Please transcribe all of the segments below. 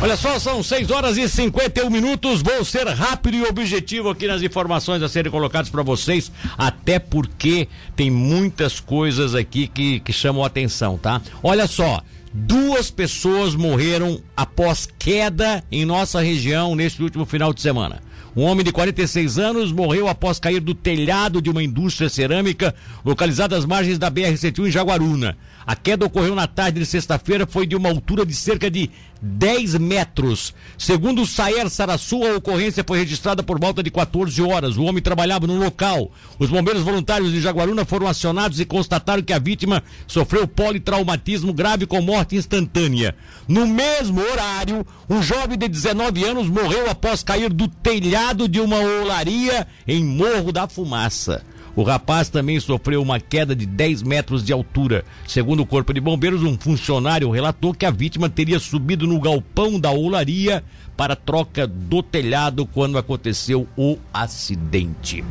Olha só, são 6 horas e 51 minutos. Vou ser rápido e objetivo aqui nas informações a serem colocadas para vocês, até porque tem muitas coisas aqui que, que chamam a atenção, tá? Olha só. Duas pessoas morreram após queda em nossa região neste último final de semana. Um homem de 46 anos morreu após cair do telhado de uma indústria cerâmica localizada às margens da BR-101 em Jaguaruna. A queda ocorreu na tarde de sexta-feira, foi de uma altura de cerca de 10 metros. Segundo o Saer Sarassu, a ocorrência foi registrada por volta de 14 horas. O homem trabalhava no local. Os bombeiros voluntários de Jaguaruna foram acionados e constataram que a vítima sofreu politraumatismo grave com morte instantânea. No mesmo horário, um jovem de 19 anos morreu após cair do telhado de uma olaria em Morro da Fumaça. O rapaz também sofreu uma queda de 10 metros de altura. Segundo o Corpo de Bombeiros, um funcionário relatou que a vítima teria subido no galpão da olaria para troca do telhado quando aconteceu o acidente.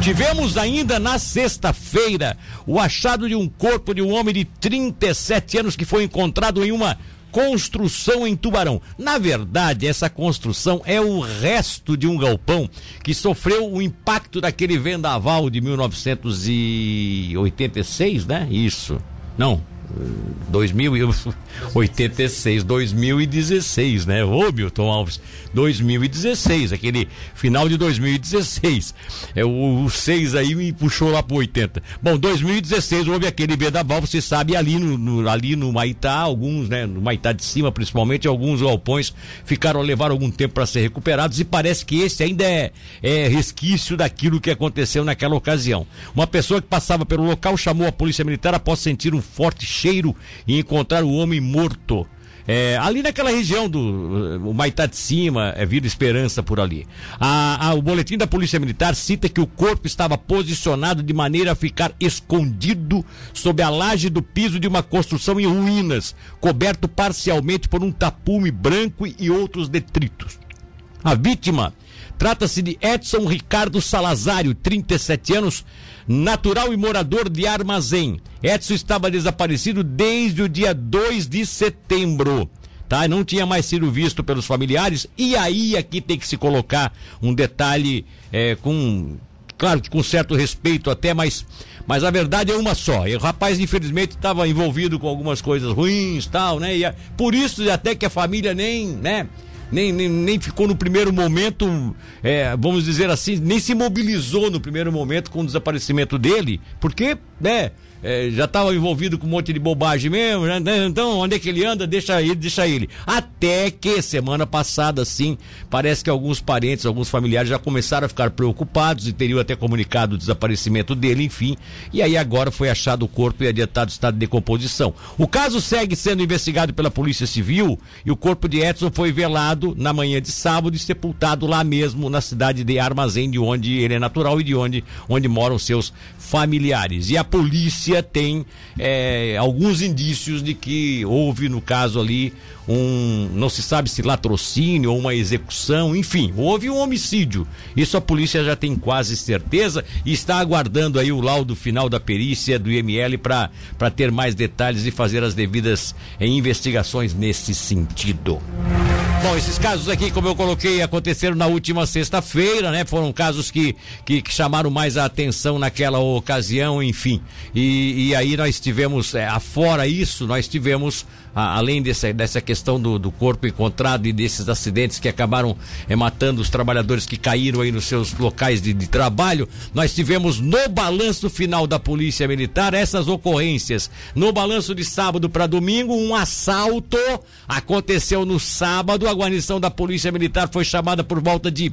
Tivemos ainda na sexta-feira o achado de um corpo de um homem de 37 anos que foi encontrado em uma construção em Tubarão. Na verdade, essa construção é o resto de um galpão que sofreu o impacto daquele vendaval de 1986, né? Isso. Não, 2086, 2016, né? Ô, Milton Alves, 2016, aquele final de 2016. É, o, o 6 aí me puxou lá pro 80. Bom, 2016 houve aquele vendaval, você sabe, ali no, no, ali no Maitá, alguns, né? No Maitá de cima, principalmente, alguns galpões ficaram, levaram algum tempo para ser recuperados e parece que esse ainda é, é resquício daquilo que aconteceu naquela ocasião. Uma pessoa que passava pelo local chamou a polícia militar após sentir um forte cheiro e encontrar o homem morto. É, ali naquela região do o Maitá de Cima, é Vida Esperança por ali. A, a, o boletim da Polícia Militar cita que o corpo estava posicionado de maneira a ficar escondido sob a laje do piso de uma construção em ruínas, coberto parcialmente por um tapume branco e outros detritos. A vítima trata-se de Edson Ricardo Salazário, 37 anos, natural e morador de Armazém. Edson estava desaparecido desde o dia 2 de setembro. Tá? Não tinha mais sido visto pelos familiares. E aí aqui tem que se colocar um detalhe é, com. Claro que com certo respeito até, mas, mas a verdade é uma só. E o rapaz, infelizmente, estava envolvido com algumas coisas ruins tal, né? E por isso até que a família nem, né? nem, nem, nem ficou no primeiro momento, é, vamos dizer assim, nem se mobilizou no primeiro momento com o desaparecimento dele, porque, né? É, já estava envolvido com um monte de bobagem mesmo, né? então onde é que ele anda, deixa ele, deixa ele. Até que semana passada, sim, parece que alguns parentes, alguns familiares já começaram a ficar preocupados e teriam até comunicado o desaparecimento dele, enfim. E aí agora foi achado o corpo e adiantado estado de decomposição. O caso segue sendo investigado pela Polícia Civil e o corpo de Edson foi velado na manhã de sábado e sepultado lá mesmo na cidade de Armazém, de onde ele é natural e de onde, onde moram seus familiares. E a polícia tem é, alguns indícios de que houve, no caso ali, um. não se sabe se latrocínio ou uma execução, enfim, houve um homicídio. Isso a polícia já tem quase certeza e está aguardando aí o laudo final da perícia do IML para ter mais detalhes e fazer as devidas é, investigações nesse sentido. Bom, esses casos aqui, como eu coloquei, aconteceram na última sexta-feira, né? Foram casos que, que, que, chamaram mais a atenção naquela ocasião, enfim. E, e aí nós tivemos, é, afora isso, nós tivemos além dessa, dessa questão do, do corpo encontrado e desses acidentes que acabaram é, matando os trabalhadores que caíram aí nos seus locais de, de trabalho, nós tivemos no balanço final da Polícia Militar essas ocorrências. No balanço de sábado para domingo, um assalto aconteceu no sábado. A guarnição da Polícia Militar foi chamada por volta de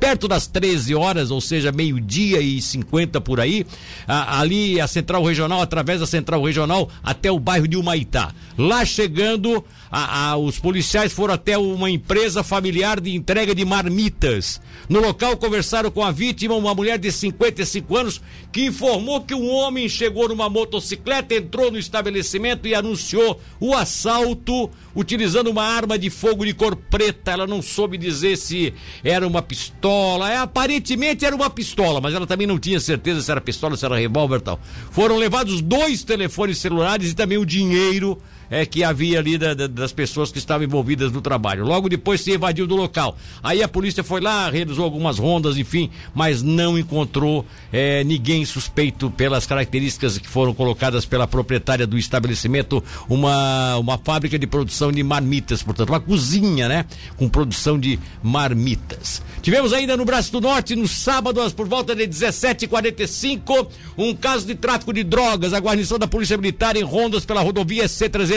perto das 13 horas, ou seja, meio-dia e 50 por aí, a, ali a Central Regional, através da Central Regional, até o bairro de Humaitá. Lá chegando, a, a, os policiais foram até uma empresa familiar de entrega de marmitas. No local conversaram com a vítima, uma mulher de 55 anos, que informou que um homem chegou numa motocicleta, entrou no estabelecimento e anunciou o assalto utilizando uma arma de fogo de cor preta. Ela não soube dizer se era uma pistola. É, aparentemente era uma pistola, mas ela também não tinha certeza se era pistola, se era revólver e tal. Foram levados dois telefones celulares e também o dinheiro é, que havia ali da, da, das pessoas que estavam envolvidas no trabalho. Logo depois se evadiu do local. Aí a polícia foi lá, realizou algumas rondas, enfim, mas não encontrou é, ninguém suspeito pelas características que foram colocadas pela proprietária do estabelecimento, uma, uma fábrica de produção de marmitas, portanto, uma cozinha, né? Com produção de marmitas. Tivemos ainda no Braço do Norte, no sábado, por volta de 17h45, um caso de tráfico de drogas. A guarnição da Polícia Militar em rondas pela rodovia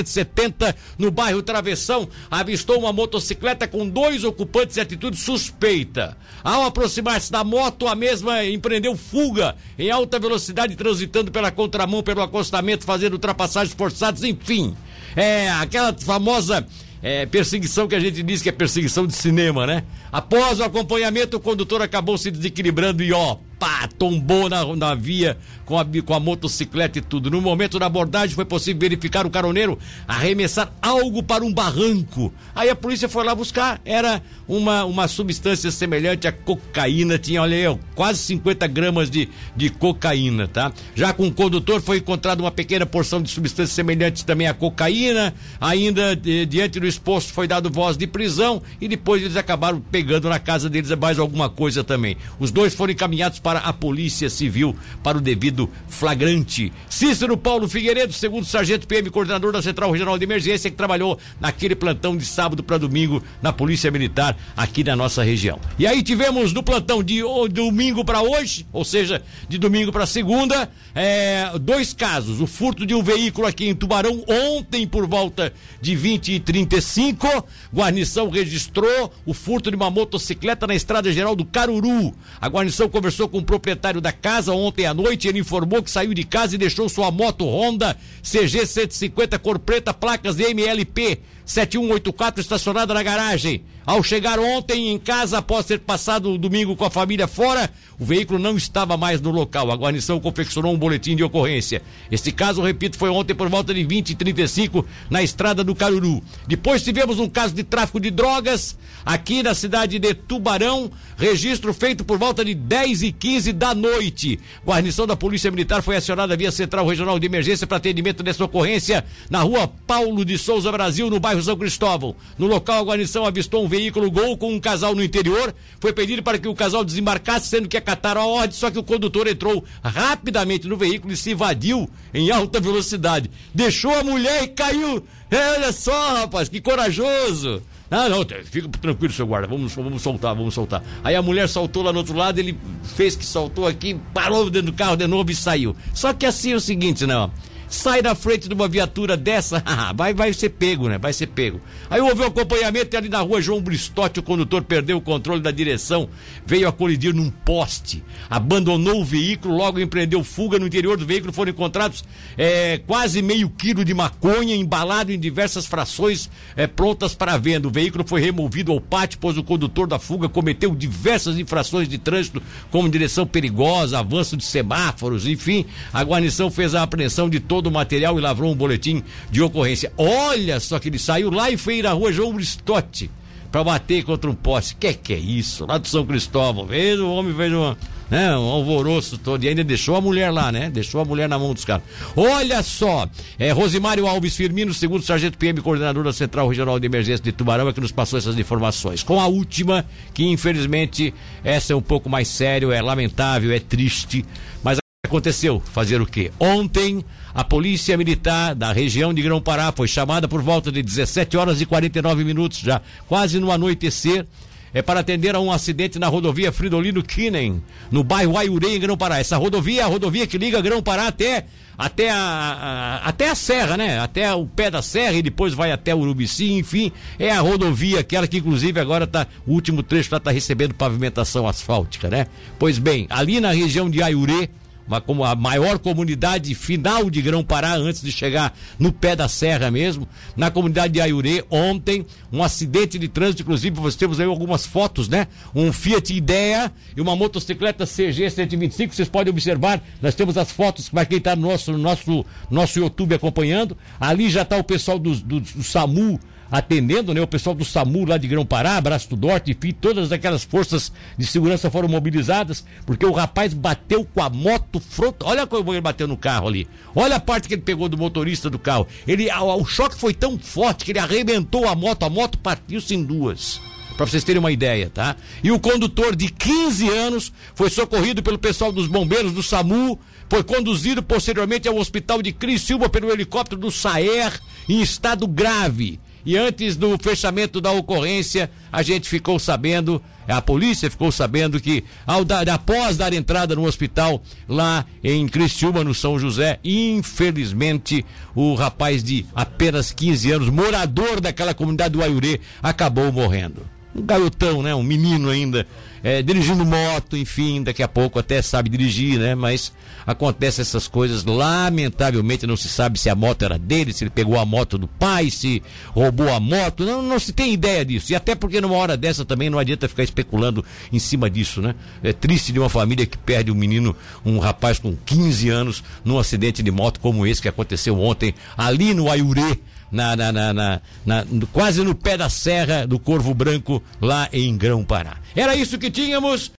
C-370, no bairro Travessão, avistou uma motocicleta com dois ocupantes em atitude suspeita. Ao aproximar-se da moto, a mesma empreendeu fuga em alta velocidade, transitando pela contramão, pelo acostamento, fazendo ultrapassagens forçadas, enfim. É aquela famosa é, perseguição que a gente diz que é perseguição de cinema, né? Após o acompanhamento, o condutor acabou se desequilibrando e ó, pá, tombou na, na via com a, com a motocicleta e tudo. No momento da abordagem foi possível verificar o caroneiro arremessar algo para um barranco. Aí a polícia foi lá buscar, era uma, uma substância semelhante à cocaína, tinha, olha aí, quase 50 gramas de, de cocaína, tá? Já com o condutor foi encontrada uma pequena porção de substâncias semelhantes também à cocaína, ainda de, diante do exposto foi dado voz de prisão e depois eles acabaram pegando na casa deles mais alguma coisa também. Os dois foram encaminhados para a Polícia Civil para o devido flagrante. Cícero Paulo Figueiredo, segundo sargento PM, coordenador da Central Regional de Emergência, que trabalhou naquele plantão de sábado para domingo na Polícia Militar aqui da nossa região. E aí tivemos no plantão de domingo para hoje, ou seja, de domingo para segunda, é, dois casos. O furto de um veículo aqui em Tubarão ontem por volta de 20 e 35. Guarnição registrou o furto de uma motocicleta na estrada geral do Caruru. A guarnição conversou com o proprietário da casa ontem à noite. Ele informou que saiu de casa e deixou sua moto Honda CG 150 cor preta, placas de MLP 7184 estacionada na garagem. Ao chegar ontem em casa, após ter passado o domingo com a família fora, o veículo não estava mais no local. A guarnição confeccionou um boletim de ocorrência. Este caso, repito, foi ontem por volta de 20 e 35 na estrada do Caruru. Depois tivemos um caso de tráfico de drogas aqui na cidade de Tubarão, registro feito por volta de 10 e 15 da noite. Guarnição da Polícia Militar foi acionada via Central Regional de Emergência para atendimento dessa ocorrência na rua Paulo de Souza Brasil, no bairro São Cristóvão. No local, a guarnição avistou um veículo Gol com um casal no interior. Foi pedido para que o casal desembarcasse, sendo que acataram a ordem, só que o condutor entrou rapidamente no veículo e se invadiu em alta velocidade. Deixou a mulher e caiu. É, olha só, rapaz, que corajoso. Ah, não, fica tranquilo, seu guarda, vamos, vamos soltar, vamos soltar. Aí a mulher soltou lá no outro lado, ele fez que soltou aqui, parou dentro do carro de novo e saiu. Só que assim é o seguinte, não sai da frente de uma viatura dessa, vai, vai ser pego, né? Vai ser pego. Aí houve um acompanhamento ali na rua João Bristotti, o condutor perdeu o controle da direção, veio a colidir num poste, abandonou o veículo, logo empreendeu fuga no interior do veículo, foram encontrados é, quase meio quilo de maconha embalado em diversas frações é, prontas para venda. O veículo foi removido ao pátio, pois o condutor da fuga cometeu diversas infrações de trânsito, como direção perigosa, avanço de semáforos, enfim, a guarnição fez a apreensão de todo todo o material e lavrou um boletim de ocorrência. Olha só que ele saiu lá e foi na rua João Bristotti para bater contra um poste. Que que é isso? Lá do São Cristóvão. Veja, o homem fez uma, né, um alvoroço todo e ainda deixou a mulher lá, né? Deixou a mulher na mão dos caras. Olha só, é Rosimário Alves Firmino, segundo sargento PM, coordenador da Central Regional de Emergência de Tubarão, é que nos passou essas informações. Com a última, que infelizmente essa é um pouco mais sério, é lamentável, é triste, mas aconteceu? Fazer o quê? Ontem, a Polícia Militar da região de Grão-Pará foi chamada por volta de 17 horas e 49 minutos, já quase no anoitecer, é para atender a um acidente na rodovia Fridolino Kinen, no bairro Aiurê, em Grão-Pará. Essa rodovia é a rodovia que liga Grão-Pará até até a, a, até a serra, né? Até o pé da serra e depois vai até Urubici, enfim, é a rodovia aquela que inclusive agora tá o último trecho lá tá recebendo pavimentação asfáltica, né? Pois bem, ali na região de Aiurê, uma, como a maior comunidade final de Grão-Pará, antes de chegar no pé da serra mesmo, na comunidade de Aiurê, ontem, um acidente de trânsito, inclusive nós temos aí algumas fotos, né? Um Fiat Idea e uma motocicleta CG 125, vocês podem observar, nós temos as fotos para quem está no nosso, nosso, nosso YouTube acompanhando, ali já está o pessoal do, do, do SAMU, atendendo, né? O pessoal do SAMU lá de Grão Pará, Braço do Norte, enfim, todas aquelas forças de segurança foram mobilizadas, porque o rapaz bateu com a moto frontal. Olha como ele bateu no carro ali. Olha a parte que ele pegou do motorista do carro. Ele, o choque foi tão forte que ele arrebentou a moto, a moto partiu-se em duas. Para vocês terem uma ideia, tá? E o condutor de 15 anos foi socorrido pelo pessoal dos bombeiros do SAMU, foi conduzido posteriormente ao hospital de Criciúma pelo helicóptero do SAER em estado grave. E antes do fechamento da ocorrência, a gente ficou sabendo, a polícia ficou sabendo que ao dar, após dar entrada no hospital lá em Criciúma, no São José, infelizmente o rapaz de apenas 15 anos, morador daquela comunidade do Aiurê, acabou morrendo um garotão, né? Um menino ainda, é, dirigindo moto, enfim, daqui a pouco até sabe dirigir, né? Mas acontece essas coisas, lamentavelmente não se sabe se a moto era dele, se ele pegou a moto do pai, se roubou a moto, não, não se tem ideia disso. E até porque numa hora dessa também não adianta ficar especulando em cima disso, né? É triste de uma família que perde um menino, um rapaz com 15 anos, num acidente de moto como esse que aconteceu ontem ali no Aiurê na, na, na, na, quase no pé da serra do Corvo Branco, lá em Grão Pará. Era isso que tínhamos.